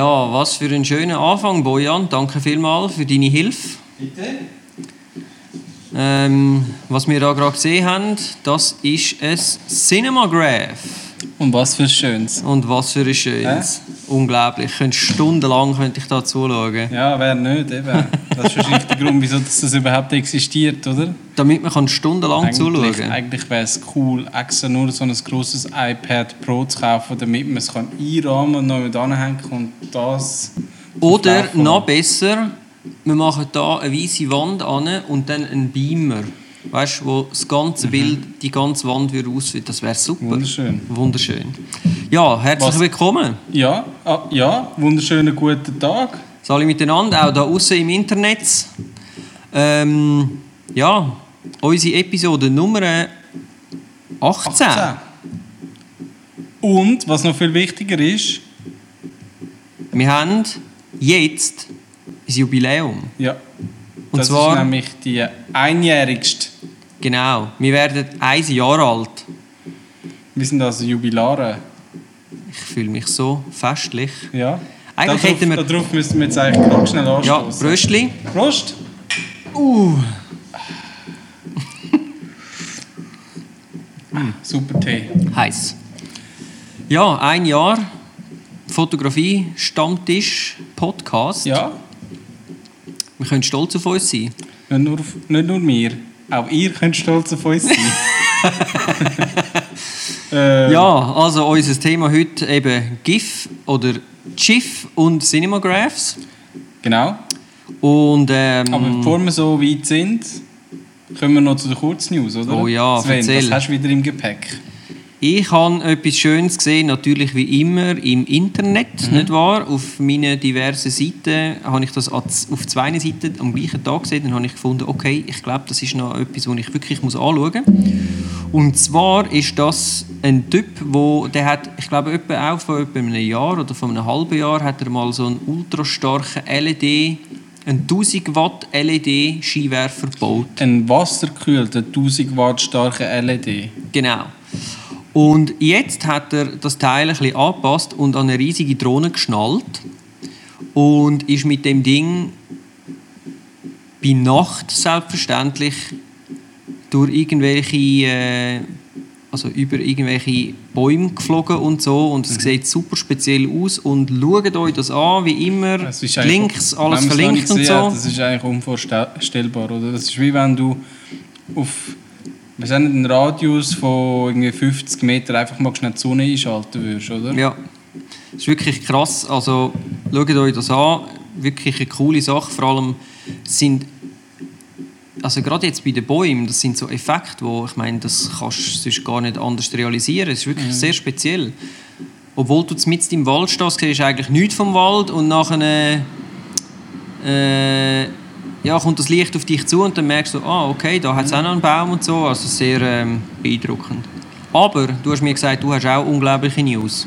Ja, was für ein schöner Anfang, Bojan. Danke vielmals für deine Hilfe. Bitte? Ähm, was wir da gerade gesehen haben, das ist ein Cinemograph. Und was für ein Schönes. Und was für ein schönes. Unglaublich. Ich könnte stundenlang könnte ich da zuschauen. Ja, wer nicht, eben. Das ist wahrscheinlich der Grund, wieso das überhaupt existiert, oder? Damit man kann stundenlang Eigentlich, zuschauen eigentlich wäre es cool, extra nur so ein grosses iPad Pro zu kaufen, damit man es kann einrahmen und noch mit anhängen kann und das... Oder noch besser, wir machen da eine weiße Wand an und dann einen Beamer. Weißt du, wo das ganze Bild, die ganze Wand würde ausfüllen. Das wäre super. Mhm. Wunderschön. Wunderschön. Ja, herzlich Was- willkommen. Ja, ah, ja, wunderschönen guten Tag. Alle miteinander, auch da außen im Internet. Ähm, ja, unsere Episode Nummer 18. 18. Und, was noch viel wichtiger ist, Wir haben jetzt ein Jubiläum. ja, Und das zwar- ist nämlich die einjährigste. Genau, wir werden ein Jahr alt. Wir sind also Jubilare. Ich fühle mich so festlich. Ja. Eigentlich darauf, hätten wir- Darauf müssten wir jetzt eigentlich ganz schnell Ja, anstoßen. Bröstli. Prost! Uh. Super Tee. Heiß. Ja, ein Jahr Fotografie, Stammtisch, Podcast. Ja, Wir können stolz auf uns sein. nicht nur, nicht nur wir. Auch ihr könnt stolz auf uns sein. äh, Ja, also unser Thema heute eben GIF oder GIF und Cinemagraphs. Genau. Und ähm, Aber bevor wir so weit sind, kommen wir noch zu den Kurznews, oder? Oh ja, Sven, erzähl. was hast du wieder im Gepäck? Ich habe etwas Schönes gesehen, natürlich wie immer im Internet, nicht wahr? Auf meinen diversen Seiten habe ich das auf zwei Seiten am gleichen Tag gesehen. Dann habe ich gefunden, okay, ich glaube, das ist noch etwas, was ich wirklich muss anschauen muss. Und zwar ist das ein Typ, wo, der hat, ich glaube, etwa auch vor etwa einem Jahr oder vor einem halben Jahr hat er mal so einen ultra starken LED, einen 1000 Watt LED Skiwerfer gebaut. Ein wasserkühlter, 1000 Watt starker LED. Genau. Und jetzt hat er das Teil ein bisschen angepasst und an eine riesige Drohne geschnallt und ist mit dem Ding bei Nacht selbstverständlich durch irgendwelche, äh, also über irgendwelche Bäume geflogen und so und es Mhm. sieht super speziell aus und schaut euch das an, wie immer, Links, alles verlinkt und so. hat, Das ist eigentlich unvorstellbar, oder? Das ist wie wenn du auf wir sagen, einen Radius von irgendwie 50 Metern einfach mal schnell die Sonne einschalten würdest, oder? Ja, das ist wirklich krass. Also schaut euch das an. Wirklich eine coole Sache. Vor allem sind, also gerade jetzt bei den Bäumen, das sind so Effekte, wo ich meine, das kannst du gar nicht anders realisieren. Es ist wirklich sehr speziell. Obwohl du mit im Wald stehst, siehst du eigentlich nichts vom Wald und nachher äh, ja, kommt das Licht auf dich zu und dann merkst du, ah, okay, da hat es auch noch einen Baum und so. Also sehr ähm, beeindruckend. Aber du hast mir gesagt, du hast auch unglaubliche News.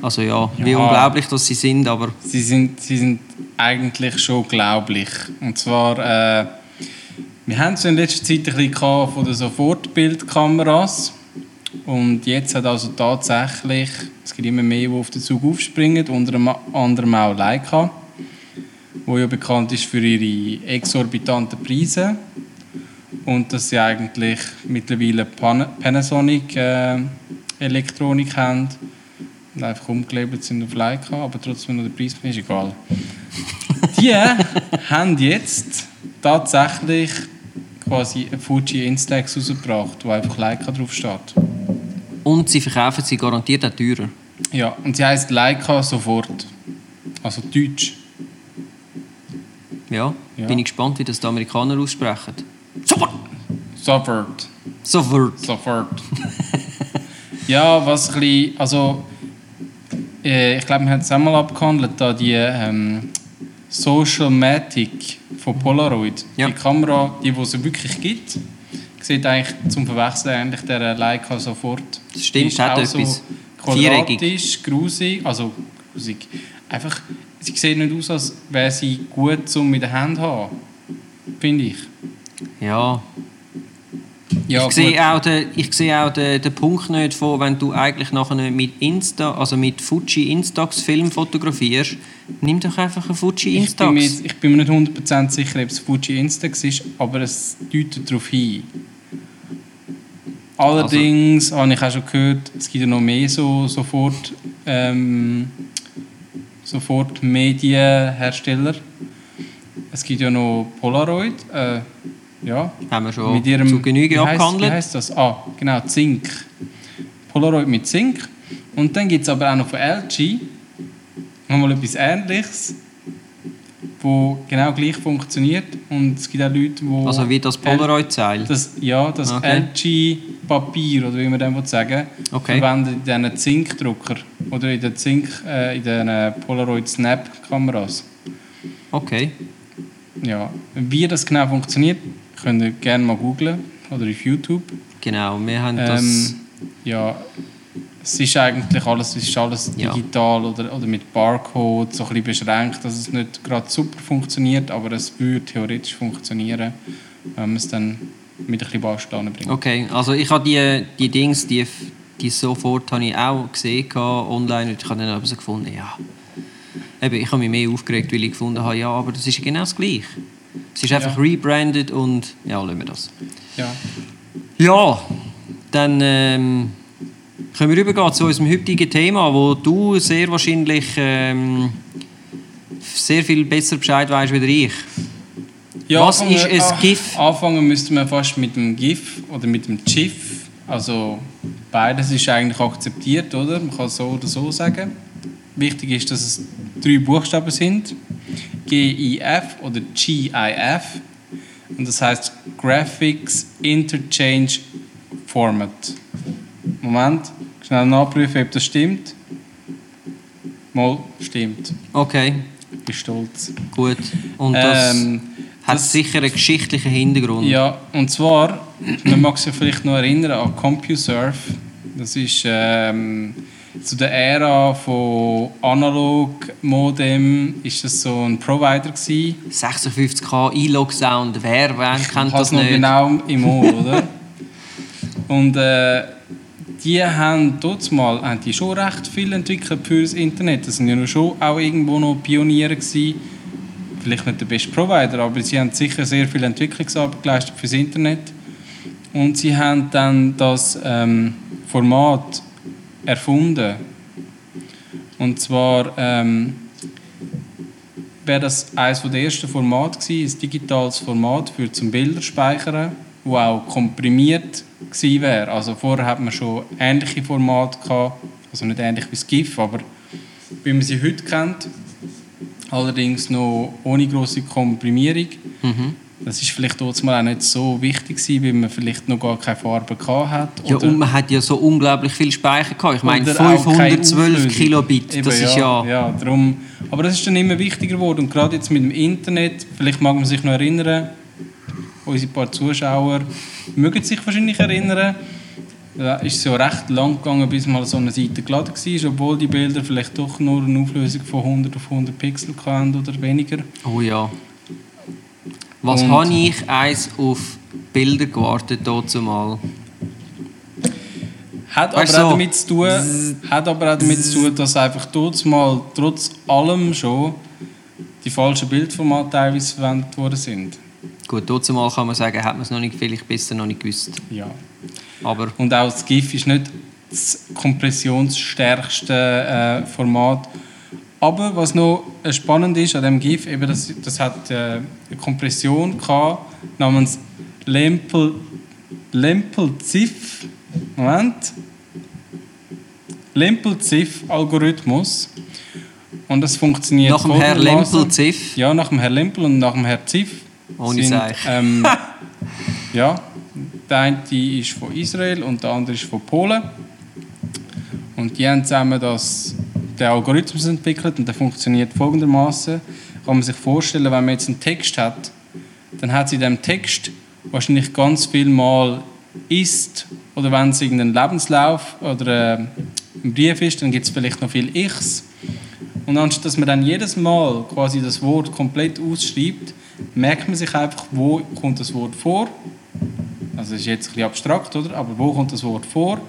Also ja, wie Ja. unglaublich dass sie sind, aber Sie sind, sie sind eigentlich schon glaublich. Und zwar, äh, wir haben es in letzter Zeit ein bisschen von den Sofortbildkameras. Und jetzt hat also tatsächlich, es gibt immer mehr, die auf den Zug aufspringen, unter anderem auch Leica, wo ja bekannt ist für ihre exorbitanten Preise. Und dass sie eigentlich mittlerweile Pan Panasonic äh, Elektronik haben und einfach umgelabelt sind auf Leica, aber trotzdem noch der Preis ist egal. Die haben jetzt tatsächlich quasi eine Fuji Instax rausgebracht, wo einfach Leica drauf steht. und sie verkaufen sie garantiert auch teurer. Ja, und sie heißt Leica sofort. Also Deutsch. Ja, Ja. bin ich gespannt, wie das die Amerikaner aussprechen. Sofort! Sofort. Sofort! Sofort. ja, was ein bisschen, also äh, ich glaube, wir haben es einmal abgehandelt, da die ähm, Social Matic von Polaroid. Ja. Die Kamera, die, die es wirklich gibt, sieht eigentlich zum Verwechseln eigentlich der Leica sofort. Das stimmt, Die ist hat auch etwas. So quadratisch, grusig, also grusig. Einfach, sie sieht nicht aus, als wäre sie gut zum mit der Hand zu haben. Finde ich. Ja. Ja, ich sehe auch, den, ich sehe auch den, den Punkt nicht von, wenn du eigentlich nachher mit Insta, also mit Fuji Instax Film fotografierst, nimm doch einfach einen Fuji Ich bin, mir, Instax. ich bin mir nicht 100% sicher, ob es Fuji Instax ist, aber es deutet darauf hin. Allerdings habe ich auch schon gehört, es gibt ja noch mehr so sofort, ähm, sofort Medienhersteller. Es gibt ja noch Polaroid, äh, ja, Haben wir schon mit ihrem zu Genüge wie heisst- abgehandelt. Wie heißt das? Ah, genau, Zink. Polaroid mit Zink. Und dann gibt es aber auch noch von LG nochmal etwas Ähnliches, wo genau gleich funktioniert. Und es gibt auch Leute, die Also wie das Polaroid-Zeil. ja, das Okay. LG-Papier, oder wie man dem sagen Okay. verwendet diesen Zinkdrucker oder in den Zink, äh, in den Polaroid Snap-Kameras. Okay. Ja. Wie das genau funktioniert, könnt ihr gerne mal googlen oder auf YouTube. Genau, wir haben Ähm, das... ja, es ist eigentlich alles, es ist alles Ja. digital oder, oder mit Barcode so ein bisschen beschränkt, dass es nicht gerade super funktioniert, aber es würde theoretisch funktionieren, wenn man es dann mit ein bisschen Bausteinen bringt. Okay, also ich habe die, die Dings, die, die sofort habe ich auch gesehen online und ich habe dann aber so gefunden, ja. Eben, ich habe mich mehr aufgeregt, weil ich gefunden habe, ja, aber das ist genau das Gleiche. Es ist einfach Ja. rebranded und ja, lassen wir das. Ja. Ja, dann ähm, können wir übergehen zu unserem heutigen Thema, wo du sehr wahrscheinlich ähm, sehr viel besser Bescheid weißt als ich. Was anfangen- ist ein ah, GIF? Anfangen müsste man fast mit dem GIF oder mit dem GIF. Also beides ist eigentlich akzeptiert, oder? Man kann so oder so sagen. Wichtig ist, dass es drei Buchstaben sind. GIF oder GIF. Und das heißt Graphics Interchange Format. Moment, schnell nachprüfen, ob das stimmt. Mal, stimmt. Okay, Ich bin stolz. gut. Und das Ähm, hat das- sicher einen geschichtlichen Hintergrund. Ja, und zwar, man mag sich vielleicht noch erinnern an CompuServe. Das ist ähm, zu der Ära von Analog-Modem ist das so ein Provider gewesen. 56k E-Log-Sound, wer, wer Ich kennt das noch nicht? genau im Ohr, oder? Und äh, die haben dort mal haben die schon recht viel entwickelt für das Internet. Das sind ja schon auch irgendwo noch Pioniere gewesen. Vielleicht nicht der beste Provider, aber sie haben sicher sehr viel Entwicklungsarbeit geleistet fürs Internet. Und sie haben dann das ähm, Format erfunden. Und zwar ähm, wäre das eines der ersten Formate gewesen, ein digitales Format für zum Bilder speichern, wo auch komprimiert gewesen wäre. Also vorher hat man schon ähnliche Formate gehabt, also nicht ähnlich wie das GIF, aber wie man sie heute kennt, allerdings noch ohne große Komprimierung. Mhm. Das ist vielleicht dort mal auch nicht so wichtig gewesen, weil man vielleicht noch gar keine Farbe gehabt hat. Ja, und man hat ja so unglaublich viel Speicher gehabt. Ich meine, oder auch keine 512 Auflösung. Kilobit, Eben, das ist ja... ja drum. Aber das ist dann immer wichtiger geworden. Und gerade jetzt mit dem Internet, vielleicht mag man sich noch erinnern, unsere paar Zuschauer mögen sich wahrscheinlich erinnern, da ist es ja recht lang gegangen, bis mal so eine Seite geladen war, obwohl die Bilder vielleicht doch nur eine Auflösung von 100 auf 100 Pixel hatten oder weniger. Oh ja. Was Und- habe ich eins auf Bilder gewartet dazu mal? Hat aber, Weißt so- damit zu tun, hat aber auch damit zu tun, dass einfach dort mal trotz allem schon die falschen Bildformate teilweise verwendet worden sind. Gut, dazu mal kann man sagen, hat man es noch nicht vielleicht besser noch nicht gewusst. Ja. Aber Und auch das GIF ist nicht das kompressionsstärkste äh, Format. Aber was noch äh, spannend ist an dem GIF, eben das, das hat äh, eine Kompression gehabt, namens Lempel, Lempel-Ziff. Moment. Lempel-Ziff-Algorithmus. Und das funktioniert nach dem Herr folgendermaßen. Lempel Ziff, Ja, nach dem Herr Lempel und nach dem Herr Ziff. Ohne sind, Seich. ähm, ja, der eine ist von Israel und der andere ist von Polen. Und die haben zusammen das, den Algorithmus entwickelt und der funktioniert folgendermaßen. Kann man sich vorstellen, wenn man jetzt einen Text hat, dann hat sie in diesem Text wahrscheinlich ganz viel Mal ist oder wenn es irgendein Lebenslauf oder äh, ein Brief ist, dann gibt es vielleicht noch viel Ichs. Und anstatt dass man dann jedes Mal quasi das Wort komplett ausschreibt, merkt man sich einfach, wo kommt das Wort vor Also es ist jetzt ein bisschen abstrakt, oder? Aber wo kommt das Wort vor?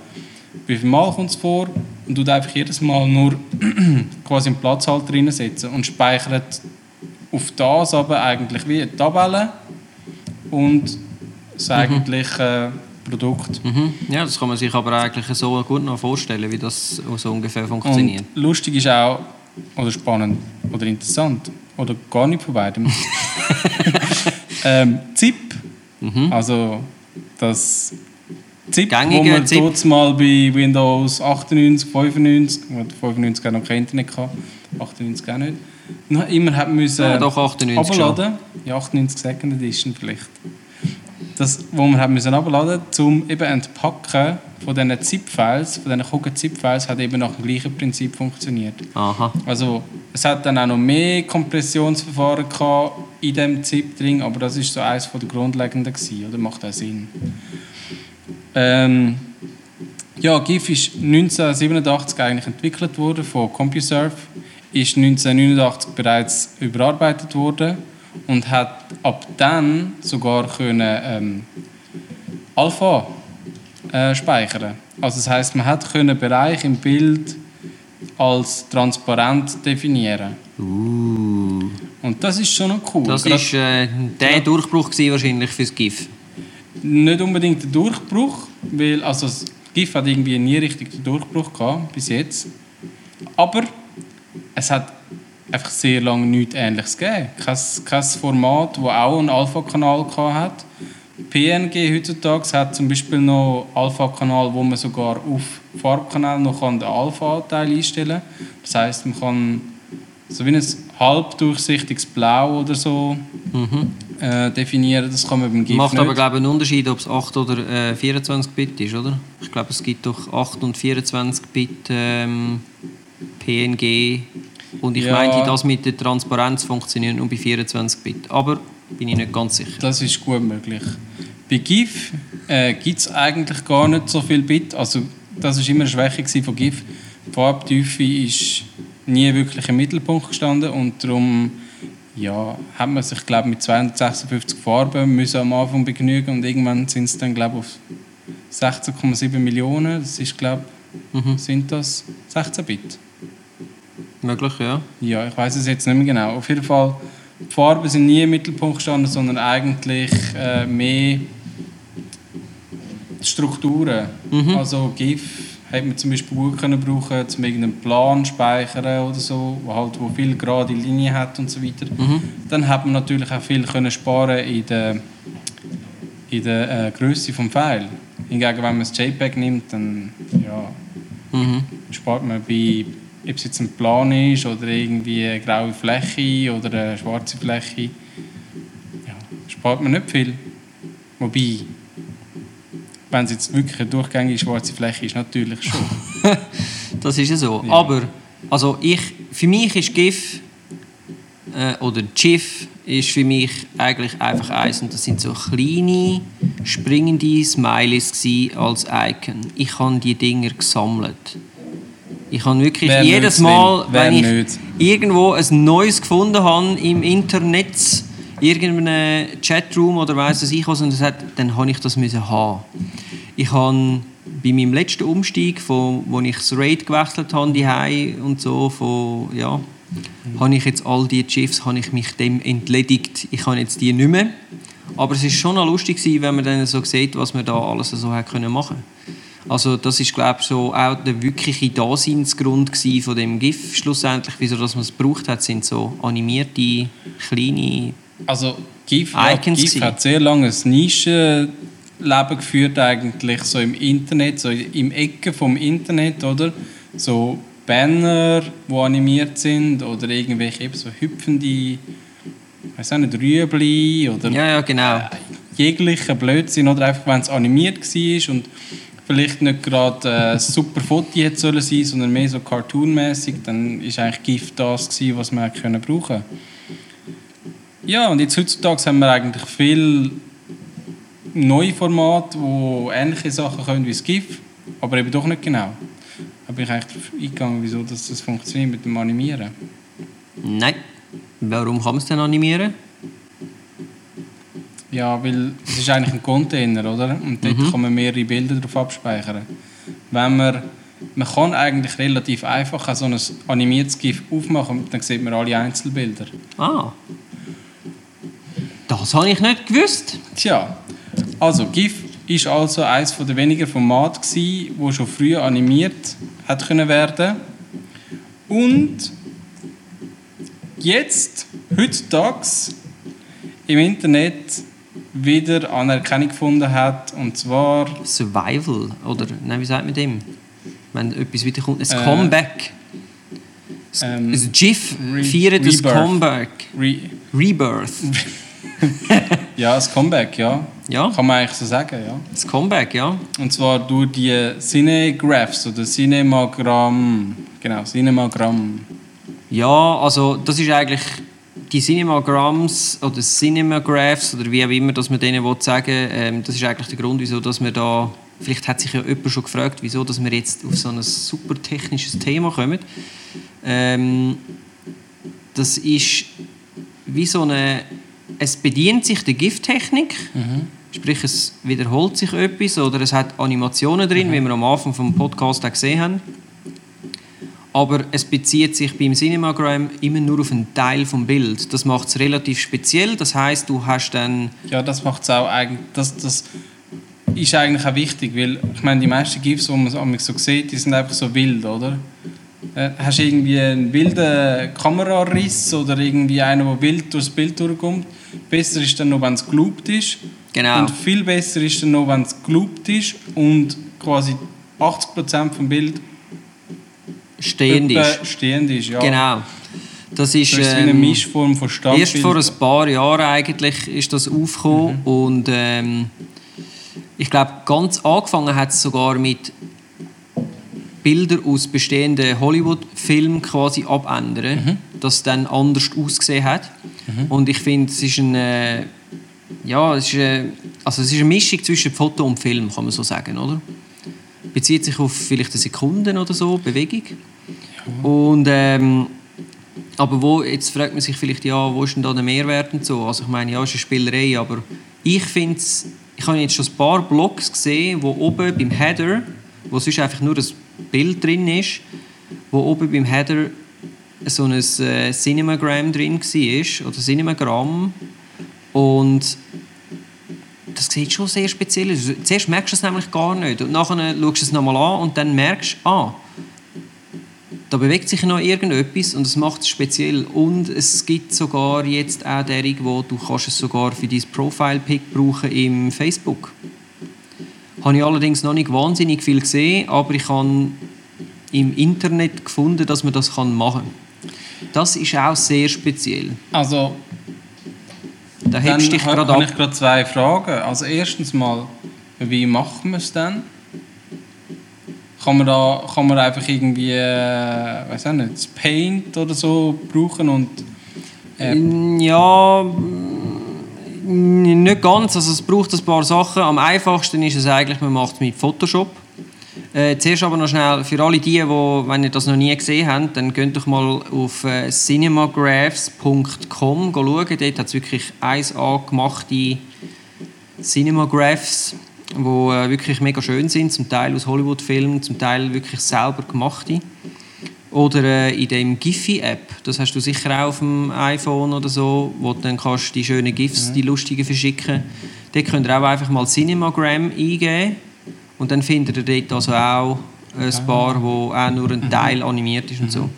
Wie viel Mal kommt es vor? Und du einfach jedes Mal nur quasi einen Platzhalter reinsetzen und speichert auf das aber eigentlich wie eine Tabelle und das eigentliche Produkt. Mhm. Ja, das kann man sich aber eigentlich so gut noch vorstellen, wie das so ungefähr funktioniert. Und lustig ist auch, oder spannend, oder interessant, oder gar nicht von beidem. ähm, ZIP, Mhm. also das ZIP, Gängige wo man ZIP. dort mal bei Windows 98, 95, wo 95 noch kein Internet gehabt, 98 auch nicht, noch immer hat müssen Ja, doch, 98 abladen. Ja, 98 Second Edition vielleicht. Das, wo man hat müssen abladen, zum eben entpacken von diesen ZIP-Files, von diesen Kugeln ZIP-Files, hat eben nach dem gleichen Prinzip funktioniert. Aha. Also es hat dann auch noch mehr Kompressionsverfahren gehabt in dem ZIP drin, aber das ist so eines der grundlegenden gewesen, oder macht auch Sinn. Ähm, ja, GIF ist 1987 eigentlich entwickelt worden von CompuServe, ist 1989 bereits überarbeitet worden und hat ab dann sogar können ähm, Alpha äh, speichern. Also das heißt, man hat können Bereich im Bild als transparent definieren. Uh. Und das ist schon noch cool. Das Gerade ist äh, der Durchbruch gewesen, wahrscheinlich fürs GIF. Nicht unbedingt der Durchbruch, weil also das GIF hat irgendwie nie richtig den Durchbruch gehabt, bis jetzt. Aber es hat einfach sehr lange nichts Ähnliches gegeben. Kein, kein Format, das auch einen Alpha-Kanal hat. PNG heutzutage hat zum Beispiel noch Alpha-Kanal, wo man sogar auf Farbkanal noch den Alpha-Anteil einstellen kann. Das heißt, man kann so wie ein halbdurchsichtiges Blau oder so äh, definieren. Das kann man beim GIF Macht nicht. aber glaube ich, einen Unterschied, ob es 8 oder äh, 24 Bit ist, oder? Ich glaube, es gibt doch 8 und 24 Bit ähm, PNG. Und ich Ja. meinte, das mit der Transparenz funktioniert nur bei 24 Bit. Aber bin ich nicht ganz sicher. Das ist gut möglich. Bei GIF äh, gibt es eigentlich gar nicht so viel Bit. Also, das war immer eine Schwäche von GIF. Die Farbtiefe ist nie wirklich im Mittelpunkt gestanden und darum ja, hat man sich glaub, mit 256 Farben müssen am Anfang begnügen und irgendwann sind es dann glaub, auf 16,7 Millionen. Das ist glaube sind das 16 Bit. Möglich, ja. Ja, ich weiß es jetzt nicht mehr genau. Auf jeden Fall, die Farben sind nie im Mittelpunkt gestanden, sondern eigentlich äh, mehr Strukturen. Also GIF hätte man zum Beispiel gut können brauchen, um irgendeinen Plan zu speichern oder so, wo halt wo viel gerade Linien hat und so weiter. Dann hat man natürlich auch viel können sparen in der in der äh, Größe vom Pfeil. Hingegen, wenn man das JPEG nimmt, dann ja, Mhm. spart man bei, ob es jetzt ein Plan ist oder irgendwie eine graue Fläche oder eine schwarze Fläche, ja, spart man nicht viel. Wobei, wenn es jetzt wirklich eine durchgängige schwarze Fläche ist, natürlich schon. Das ist ja so. Ja. Aber also ich, für mich ist GIF äh, oder GIF ist für mich eigentlich einfach eins und das sind so kleine springende Smileys als Icon. Ich habe die Dinger gesammelt. Ich habe wirklich Wer jedes Mal? Wer wenn ich nicht? irgendwo ein neues gefunden habe im Internet, irgendeinem Chatroom oder weiss was ich was, und das hat, dann habe ich das müssen haben. Ich habe bei meinem letzten Umstieg, von, wo ich das Raid gewechselt habe, die und so, von, ja, habe ich jetzt all die GIFs, habe ich mich dem entledigt. Ich habe jetzt die nicht mehr. Aber es ist schon noch lustig gewesen, wenn man dann so sieht, was man da alles so hat können machen. Also das ist glaube ich so auch der wirkliche Daseinsgrund von dem GIF schlussendlich, wieso man es gebraucht hat, sind so animierte kleine Also GIF, ja, GIF hat sehr lange ein Nischenleben geführt eigentlich so im Internet, so im Ecke vom Internet, oder? So Banner, die animiert sind oder irgendwelche eben so hüpfende, ich weiß auch nicht, Rüebli oder ja ja genau jeglicher Blödsinn oder einfach, wenn es animiert war und vielleicht nicht gerade äh, ein super Foto hätte sollen sein, sondern mehr so cartoonmäßig, dann ist eigentlich GIF das gewesen, was man können brauchen. Ja, und jetzt heutzutage haben wir eigentlich viel neue Formate, wo ähnliche Sachen können wie das GIF, aber eben doch nicht genau. Da bin ich eigentlich darauf eingegangen, wieso das, das funktioniert mit dem Animieren. nein warum kann man es denn animieren Ja, weil es ist eigentlich ein Container, oder? Und dort Mhm. kann man mehrere Bilder drauf abspeichern. Wenn man, man kann eigentlich relativ einfach so ein animiertes GIF aufmachen und dann sieht man alle Einzelbilder. Ah. Das habe ich nicht gewusst. Tja, also GIF ist also eines der wenigen Formate gsi, wo schon früher animiert hat können werden. Und jetzt, heutzutage, im Internet wieder Anerkennung gefunden hat. Und zwar Survival, oder? Nein, wie sagt man dem? Wenn etwas wiederkommt. Ein Äh, Comeback. ähm, Ein GIF Re- feiert ein Rebirth. Comeback. Re Rebirth. ja, das Comeback, ja. Ja, Kann man eigentlich so sagen, ja. das Comeback, ja. Und zwar durch die Cinegraphs oder Cinemagramm. Genau, Cinemagramm. Ja, also das ist eigentlich die Cinemagramms oder Cinemagraphs oder wie auch immer, dass man denen will sagen ähm, das ist eigentlich der Grund, wieso dass wir da, vielleicht hat sich ja jemand schon gefragt, wieso dass wir jetzt auf so ein super technisches Thema kommen. Ähm, das ist wie so eine, es bedient sich der Gifttechnik, sprich es wiederholt sich etwas oder es hat Animationen drin, wie wir am Anfang vom Podcast auch gesehen haben. Aber es bezieht sich beim Cinemagram immer nur auf einen Teil vom Bild. Das macht es relativ speziell. Das heißt, du hast dann Ja, das macht es auch eigentlich. Das, das ist eigentlich auch wichtig, weil ich meine, die meisten GIFs, die man so sieht, die sind einfach so wild, oder? Äh, Hast du irgendwie einen wilden Kamerariss oder irgendwie einen, der wild durchs Bild durchkommt? Besser ist dann noch, wenn es geloopt ist. Genau. Und viel besser ist dann noch, wenn es geloopt ist und quasi 80% vom Bild stehend ist. stehend ist. Ja. Genau. Das ist, Das ist wie eine ähm, Mischform von Standbild. erst vor ein paar Jahren eigentlich ist das aufgekommen und ähm, ich glaube ganz angefangen hat es sogar mit Bilder aus bestehenden Hollywood-Filmen quasi abändern, das dann anders ausgesehen hat. Und ich finde, es ist eine, ja, es ist eine, also es ist eine Mischung zwischen Foto und Film, kann man so sagen, oder? Bezieht sich auf vielleicht eine Sekunde oder so Bewegung. Und ähm, aber wo, jetzt fragt man sich vielleicht, ja, wo ist denn da der Mehrwert und so? Also ich meine, ja, es ist eine Spielerei, aber ich finde ich habe jetzt schon ein paar Blogs gesehen, wo oben beim Header, wo sonst einfach nur ein Bild drin ist, wo oben beim Header so ein äh, Cinemagram drin war, oder Cinemagramm. Und das sieht schon sehr speziell aus. Zuerst merkst du es nämlich gar nicht. Und nachher schaust du es nochmal an und dann merkst du, ah, da bewegt sich noch irgendetwas und es macht es speziell. Und es gibt sogar jetzt auch derig, wo du kannst es sogar für dein Profile-Pic brauchen im Facebook. Habe ich allerdings noch nicht wahnsinnig viel gesehen, aber ich habe im Internet gefunden, dass man das machen kann. Das ist auch sehr speziell. Also, Da Dann hebst du dich gerade habe ab. ich gerade zwei Fragen. Also erstens mal, wie macht man es dann? Kann man, da, kann man einfach irgendwie, äh, weiß auch nicht, Paint oder so brauchen und äh, Ja, mm, nicht ganz. Also es braucht ein paar Sachen. Am einfachsten ist es eigentlich, man macht es mit Photoshop. Äh, zuerst aber noch schnell, für alle die, die, wenn ihr das noch nie gesehen habt, dann könnt doch mal auf äh, cinemagraphs.com schauen. Dort hat es wirklich 1A gemachte Cinemagraphs, die äh, wirklich mega schön sind, zum Teil aus Hollywood-Filmen, zum Teil wirklich selber gemachte. Oder äh, in dem Giphy-App, das hast du sicher auch auf dem iPhone oder so, wo du dann kannst die schönen GIFs, die lustigen verschicken. Dort könnt ihr auch einfach mal Cinemagram eingeben und dann findet ihr dort also auch ein paar, wo auch nur ein Teil animiert ist und so.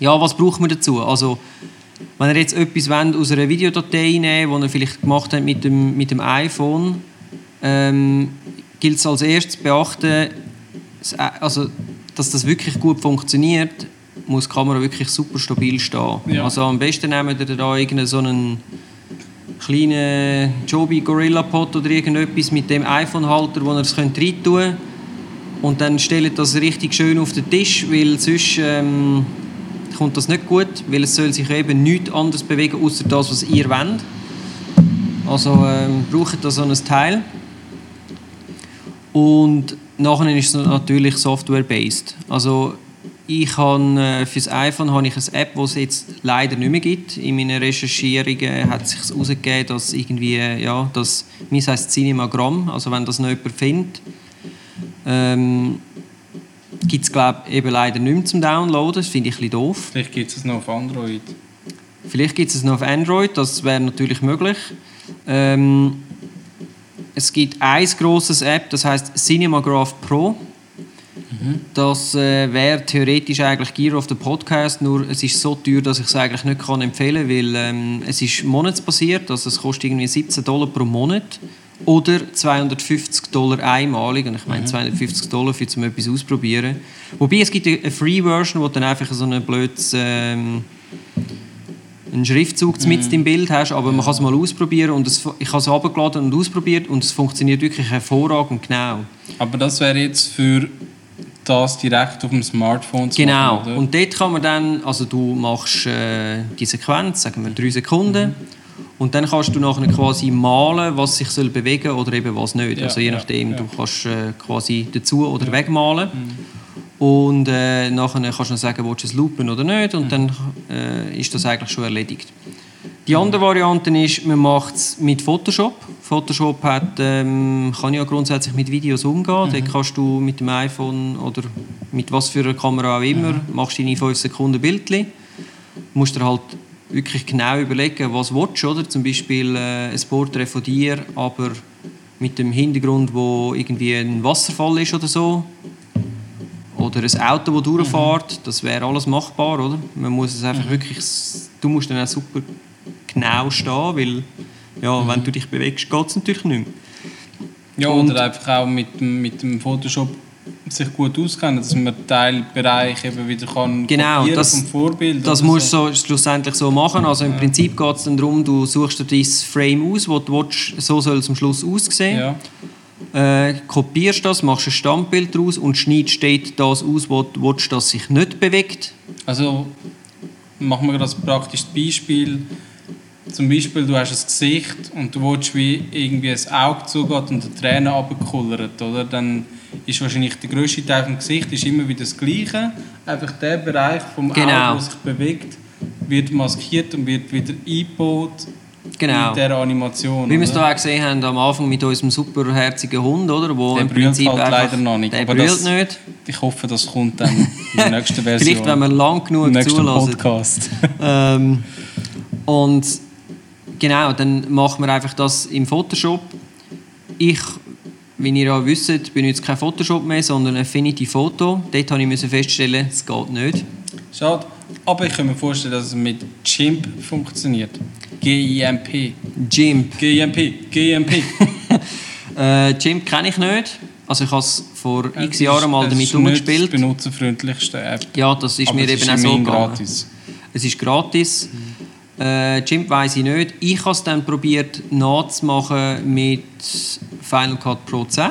Ja, was braucht man dazu? Also, wenn ihr jetzt etwas wollt, aus einer Videodatei nehmen wollt, die ihr vielleicht gemacht habt mit dem, mit dem iPhone, ähm, gilt es als erstes zu beachten, äh, also, dass das wirklich gut funktioniert, muss die Kamera wirklich super stabil stehen. Ja. Also am besten nehmt ihr da irgendeinen so einen kleinen Joby Gorilla Pod oder irgendetwas mit dem iPhone-Halter, wo ihr es könnt rein tun könnt. Und dann stellt das richtig schön auf den Tisch, weil sonst ähm, kommt das nicht gut, weil es soll sich eben nichts anderes bewegen, außer das, was ihr wollt. Also ähm, braucht da so ein Teil. Und nachher ist es natürlich software-based. Also ich habe äh, für das iPhone habe ich eine App, die es jetzt leider nicht mehr gibt. In meinen Recherchierungen hat es sich herausgegeben, dass irgendwie, ja, das, mir heißt Cinemagramm, also wenn das noch jemand findet, ähm, gibt es glaube eben leider nicht mehr zum Downloaden, das finde ich ein bisschen doof. Vielleicht gibt es noch auf Android. Vielleicht gibt es noch auf Android, das wäre natürlich möglich. Ähm, es gibt ein grosses App, das heißt Cinemagraph Pro. Das äh, wäre theoretisch eigentlich Gear of the Podcast, nur es ist so teuer, dass ich es eigentlich nicht kann empfehlen kann, weil ähm, es ist monatsbasiert, also es kostet irgendwie 17 Dollar pro Monat oder 250 Dollar einmalig. Und ich meine, 250 Dollar für zum etwas ausprobieren. Wobei es gibt eine Free-Version, wo dann einfach so ein blödes... Ähm, einen Schriftzug mit im Bild hast, aber man kann es mal ausprobieren und es, ich habe es abgeladen und ausprobiert und es funktioniert wirklich hervorragend genau. Aber das wäre jetzt für das direkt auf dem Smartphone zu Genau. machen, oder? Und dort kann man dann, also du machst äh, die Sequenz, sagen wir drei Sekunden, und dann kannst du nachher quasi malen, was sich soll bewegen oder eben was nicht. Ja, also je ja, nachdem, ja. du kannst äh, quasi dazu oder wegmalen. Und äh, nachher kannst du dann sagen, willst du es loopen oder nicht, und dann äh, ist das eigentlich schon erledigt. Die andere Variante ist, man macht es mit Photoshop. Photoshop hat, ähm, kann ja grundsätzlich mit Videos umgehen. Mhm. Dort kannst du mit dem iPhone oder mit was für einer Kamera auch immer, Mhm. machst deine 5 Sekunden Bildchen. musst dir halt wirklich genau überlegen, was du willst, oder? Zum Beispiel äh, ein Porträt von dir, aber mit dem Hintergrund, wo irgendwie ein Wasserfall ist oder so. Oder ein Auto, das durchfährt, das wäre alles machbar, oder? Man muss es einfach wirklich, du musst dann auch super genau stehen, weil ja, wenn du dich bewegst, geht es natürlich nicht mehr. Ja, Und- oder einfach auch mit, dem- mit dem Photoshop sich gut auskennen, dass man Teilbereich eben wieder kann Genau, das- vom Vorbild. Das musst du so, schlussendlich so machen. Also im Prinzip geht es dann darum, du suchst dir dein Frame aus, wo du willst, so soll es am Schluss aussehen. Ja. Äh, kopierst das, machst ein Standbild daraus und schneidest dort das aus, wo du willst, das sich nicht bewegt. Also machen wir das praktisches Beispiel. Zum Beispiel, du hast ein Gesicht und du willst, wie irgendwie ein Auge zugeht und die Tränen runterkullert, oder? Dann ist wahrscheinlich der grösste Teil vom Gesicht ist immer wieder das Gleiche. Einfach der Bereich vom Genau. Auge, der sich bewegt, wird maskiert und wird wieder eingebaut Genau. in dieser Animation. Wie wir es hier auch gesehen haben am Anfang mit unserem superherzigen Hund, oder? Wo Der im brüllt Prinzip halt leider noch nicht, Der aber brüllt das- nicht. Ich hoffe, das kommt dann in der nächsten Version. Vielleicht, wenn wir lang genug zulassen. Podcast. Ähm, und genau, dann machen wir einfach das im Photoshop. Ich, wie ihr ja wisst, benutze kein Photoshop mehr, sondern Affinity Photo. Dort habe ich feststellen, es geht nicht. Schade. Aber ich kann mir vorstellen, dass es mit GIMP funktioniert. G-I-M-P. GIMP. G-I-M-P. G-I-M-P. Äh, GIMP kenne ich nicht. Also ich habe es vor x Jahren mal damit ist nicht umgespielt. die benutzerfreundlichste App. Ja, das ist aber mir eben ist auch so gratis. Es ist gratis. Äh, GIMP weiß ich nicht. Ich habe es dann probiert nachzumachen mit Final Cut Pro 10.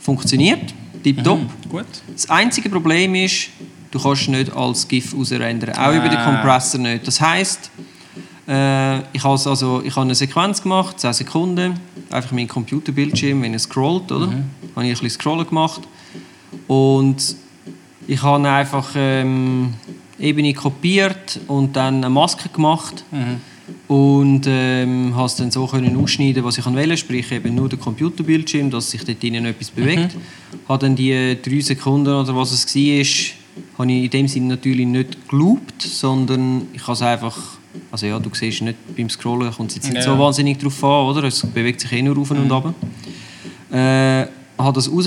Funktioniert. Tipptopp. Gut. Das einzige Problem ist, du kannst nicht als GIF rausrendern. Auch Ah. über den Kompressor nicht. Das heisst, äh, ich habe also, ich habe eine Sequenz gemacht, 10 Sekunden, einfach mein Computerbildschirm, wenn er scrollt, oder? Mhm. Habe ich ein bisschen Scrollen gemacht. Und ich habe einfach ähm, Ebene kopiert und dann eine Maske gemacht. Mhm. Und ähm, habe es dann so können ausschneiden, was ich wollte, sprich eben nur der Computerbildschirm, dass sich dort drinnen etwas bewegt. Habe dann die drei Sekunden oder was es war, habe ich in dem Sinne natürlich nicht geloopt, sondern ich habe es einfach, also ja, du siehst nicht beim Scrollen, kommt es jetzt nicht Ja. so wahnsinnig drauf an, oder? Es bewegt sich eh nur auf und ab. Äh, habe das raus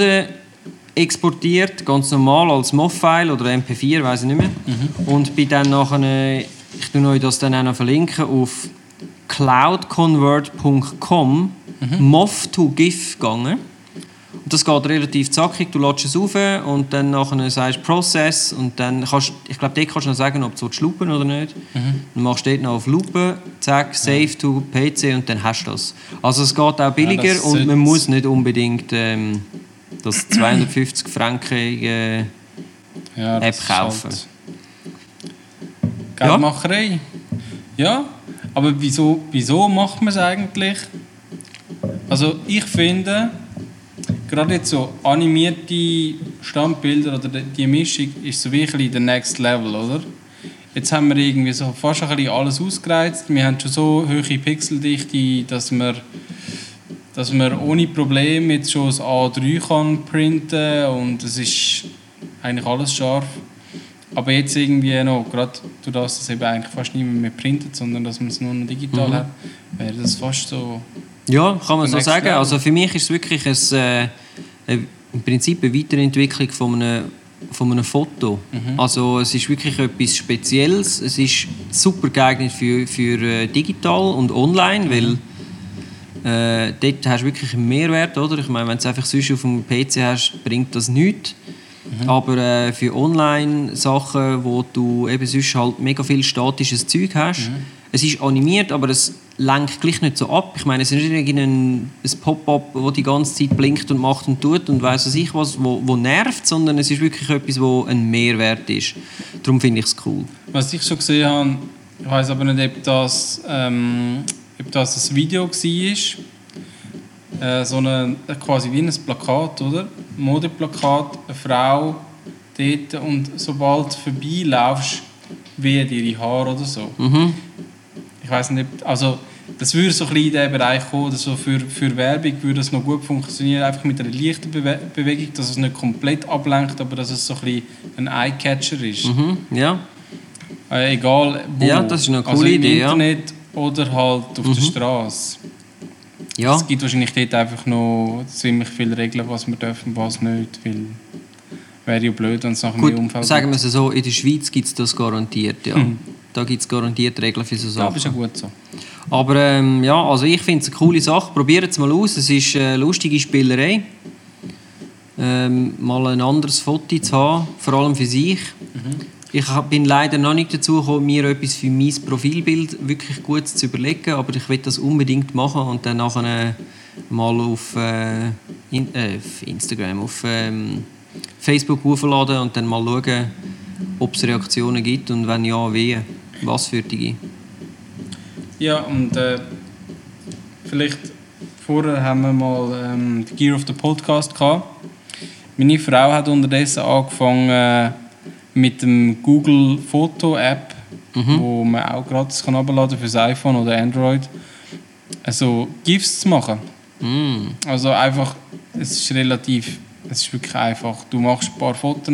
exportiert, ganz normal als MOV-File oder MP4, weiß ich nicht mehr. Und bin dann nachher, ich tue euch das dann auch noch verlinken, auf cloudconvert.com MOV to GIF gegangen. Und das geht relativ zackig, du lädst es auf und dann nachher sagst du Process und dann kannst, ich glaube, dort kannst du noch sagen, ob du loopen willst oder nicht. Dann machst du dort noch auf Loopen, zack, Save to PC und dann hast du das. Also es geht auch billiger das und man muss nicht unbedingt ähm, das 250 Franken äh, Ja, App kaufen. Halt Geldmacherei. Ja. aber wieso, wieso macht man es eigentlich? Also ich finde, gerade jetzt so animierte Standbilder oder die- Mischung ist so wirklich der Next Level, oder? Jetzt haben wir irgendwie so fast ein bisschen alles ausgereizt. Wir haben schon so hohe Pixeldichte, dass man, dass man ohne Probleme jetzt schon das A3 kann printen und es ist eigentlich alles scharf. Aber jetzt irgendwie noch, gerade durch das, dass es eben eigentlich fast niemand mehr printet, sondern dass man es nur noch digital Mhm. hat, wäre das fast so... Ja, kann man so sagen. level. Also für mich ist es wirklich ein, äh, im Prinzip eine Weiterentwicklung von einem, von einem Foto. Also es ist wirklich etwas Spezielles. Es ist super geeignet für, für äh, digital und online, weil äh, dort hast du wirklich einen Mehrwert, oder? Ich meine, wenn du es einfach sonst auf dem PC hast, bringt das nichts. Aber äh, für Online-Sachen, wo du eben sonst halt mega viel statisches Zeug hast, es ist animiert, aber es lenkt gleich nicht so ab. Ich meine, es ist nicht irgendein ein Pop-up, wo die ganze Zeit blinkt und macht und tut und weiß was ich was, wo, wo nervt, sondern es ist wirklich etwas, wo ein Mehrwert ist. Darum finde ich es cool. Was ich schon gesehen habe, ich weiß aber nicht, ob das, ähm, ob das ein Video war. Äh, so eine, quasi wie ein Plakat, oder? Modeplakat, eine Frau dort und sobald du vorbeilaufst, wehen ihre Haare oder so. Mhm. Ich weiß nicht, also das würde so ein bisschen in diesen Bereich kommen, oder so für, für Werbung würde das noch gut funktionieren, einfach mit einer leichten Bewe Bewegung, dass es nicht komplett ablenkt, aber dass es so ein bisschen ein Eye-Catcher ist. Mhm. Ja. Äh, egal wo. Ja, das ist eine also coole im Idee, ja. Internet oder halt auf Mhm. der Straße. Ja. Es gibt wahrscheinlich dort einfach noch ziemlich viele Regeln, was wir dürfen und was nicht. Weil wäre ja blöd, wenn es nachher mehr Gut, Unfall sagen wir es so, in der Schweiz gibt es das garantiert, ja. Mhm. Da gibt es garantiert Regeln für so Ja, aber ist ja Sachen. gut so. Aber ähm, ja, also ich finde es eine coole Sache. Probiert es mal aus. Es ist eine lustige Spielerei. Ähm, mal ein anderes Foto zu haben, vor allem für sich. Ich hab- bin leider noch nicht dazu gekommen, mir etwas für mein Profilbild wirklich gut zu überlegen, aber ich will das unbedingt machen und dann nachher äh, mal auf, äh, in, äh, auf Instagram, auf ähm, Facebook hochladen und dann mal schauen, ob es Reaktionen gibt und wenn ja, wie, was für die. Ja, und äh, vielleicht vorher haben wir mal ähm, die Gear of the Podcast gehabt. Meine Frau hat unterdessen angefangen äh, mit dem Google Foto App, wo man auch gratis kann abladen für das iPhone oder Android, also GIFs zu machen. Mm. Also einfach, es ist relativ, es ist wirklich einfach. Du machst ein paar Fotos,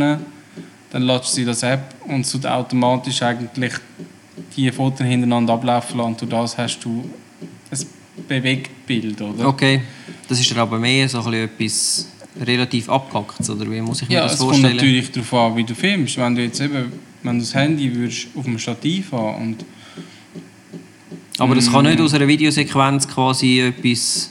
dann ladest du in das App und es tut automatisch eigentlich die Fotos hintereinander ablaufen lassen und durch das hast du ein Bewegtbild, oder? Okay, das ist dann aber mehr so ein bisschen etwas relativ abgehacktes, oder wie muss ich mir Ja, das es kommt vorstellen? natürlich darauf an, wie du filmst. Wenn du jetzt eben, wenn du das Handy würdest auf dem Stativ haben und aber es kann Mm. nicht aus einer Videosequenz quasi etwas...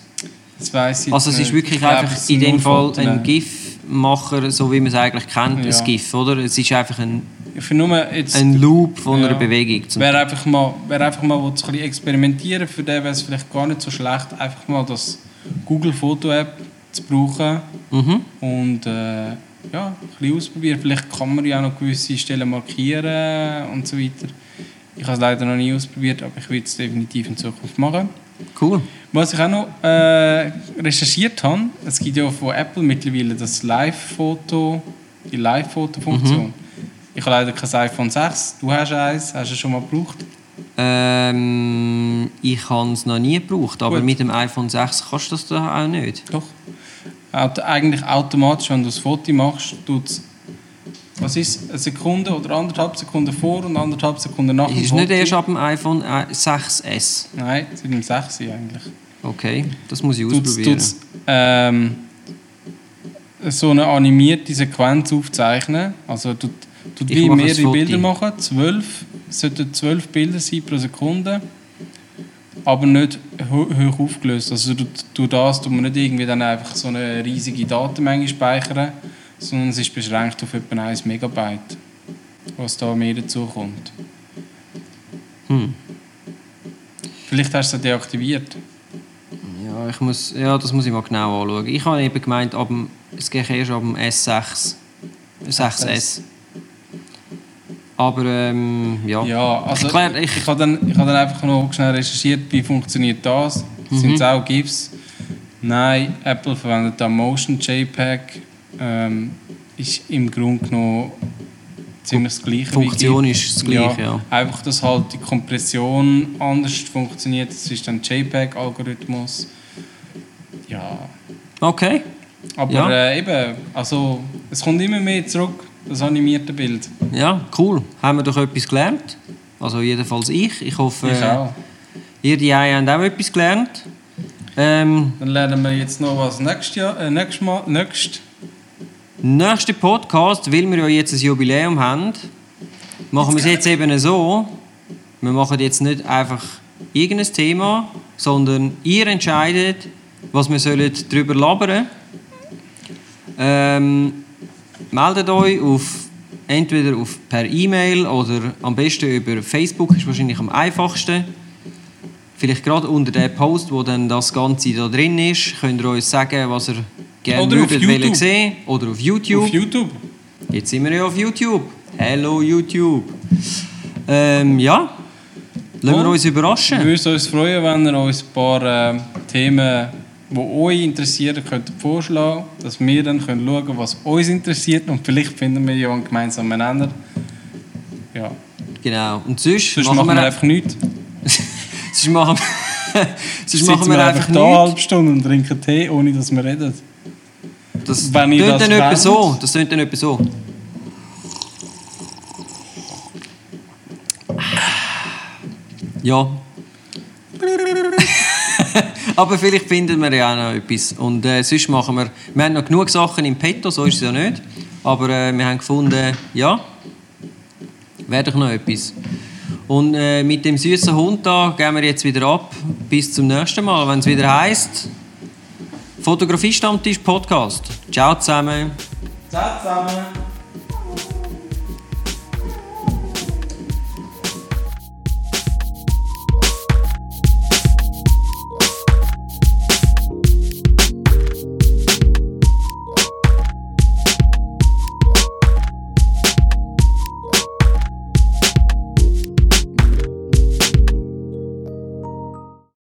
das weiss ich Also es ist wirklich Ich glaube, einfach in dem Fall ein GIF-Macher, so wie man es eigentlich kennt, Ja. ein GIF, oder? Es ist einfach ein, Für nur jetzt ein Loop von Ja. einer Bewegung. Wer einfach mal, wer einfach mal will, ein bisschen experimentieren für den wäre es vielleicht gar nicht so schlecht, einfach mal das Google Foto App zu brauchen mhm. und äh, ja, ein bisschen ausprobieren. Vielleicht kann man ja auch noch gewisse Stellen markieren und so weiter. Ich habe es leider noch nie ausprobiert, aber ich will es definitiv in Zukunft machen. Cool. Was ich auch noch äh, recherchiert habe, es gibt ja von Apple mittlerweile das Live-Foto, die Live-Foto-Funktion. Ich habe leider kein iPhone 6, du hast eins, hast du es schon mal gebraucht? Ähm, ich habe es noch nie gebraucht, aber Gut. mit dem iPhone 6 kannst du das da auch nicht. Doch. Eigentlich automatisch, wenn du das Foto machst, tut es, was ist eine Sekunde oder anderthalb Sekunden vor und anderthalb Sekunden nach dem Ist Foto. nicht erst ab dem iPhone äh, 6S. Nein, seit dem 6 eigentlich. Okay, das muss ich Tut's, ausprobieren. tut's, ähm, so eine animierte Sequenz aufzeichnen. Also tut, tut wie mehrere. Bilder machen. Zwölf, es sollten zwölf Bilder sein pro Sekunde. Aber nicht ho hoch aufgelöst. Also durch, das tut man nicht irgendwie dann einfach so eine riesige Datenmenge speichern, sondern es ist beschränkt auf etwa 1 Megabyte, was da mehr dazu kommt. Hm. Vielleicht hast du es deaktiviert. Ja, ich muss, ja, das muss ich mal genau anschauen. Ich habe eben gemeint, ab dem, es geht erst ab dem S6. 6S. Aber ähm, ja. Ja, also Ich klär- ich- ich, habe dann, ich habe dann einfach noch schnell recherchiert, wie funktioniert das. Mhm. Sind es auch GIFs? Nein, Apple verwendet da Motion JPEG. Ähm, ist im Grunde genommen ziemlich das gleiche. Die Funktion ist das gleiche, ja. Einfach, dass halt die Kompression anders funktioniert. Das ist dann JPEG-Algorithmus. Ja. Okay. Aber Ja. äh, eben, also es kommt immer mehr zurück, das animierte Bild. Ja, cool. Haben wir doch etwas gelernt? Also jedenfalls ich. Ich hoffe, Ich auch. ihr die habt auch etwas gelernt. Ähm, Dann lernen wir jetzt noch was nächstes Jahr, äh, nächstes Mal, nächstes. nächster Podcast, weil wir ja jetzt ein Jubiläum haben, machen wir es jetzt eben so. Wir machen jetzt nicht einfach irgendein Thema, sondern ihr entscheidet, was wir sollen darüber labern ähm, Meldet euch auf, entweder auf per E-Mail oder am besten über Facebook, ist wahrscheinlich am einfachsten. Vielleicht gerade unter dem Post, wo dann das Ganze da drin ist, könnt ihr uns sagen, was ihr gerne Oder würdet wollen sehen. Oder auf YouTube. Auf YouTube. Jetzt sind wir ja auf YouTube. Hello YouTube. Ähm, ja, lassen wir uns Wir überraschen. würden uns freuen, wenn ihr uns ein paar äh, Themen, die euch interessieren, könnt vorschlagen dass wir dann können schauen können, was uns interessiert und vielleicht finden wir ja einen gemeinsamen Nenner. Ja, Genau. Und sonst, sonst machen, machen wir wir, einfach nichts. sonst machen, sonst Sitzen machen wir einfach da eine halbe Stunde und trinken Tee, ohne dass wir reden. Das Wenn ihr das dann etwa so. Das tönt dann etwa so. Ja. Aber vielleicht finden wir ja auch noch etwas. Und äh, sonst machen wir... Wir haben noch genug Sachen im Petto, so ist es ja nicht. Aber äh, wir haben gefunden, ja, wäre doch noch etwas. Und äh, mit dem süßen Hund da gehen wir jetzt wieder ab. Bis zum nächsten Mal, wenn es wieder heisst... Fotografie Stammtisch Podcast. Ciao zusammen. Ciao zusammen!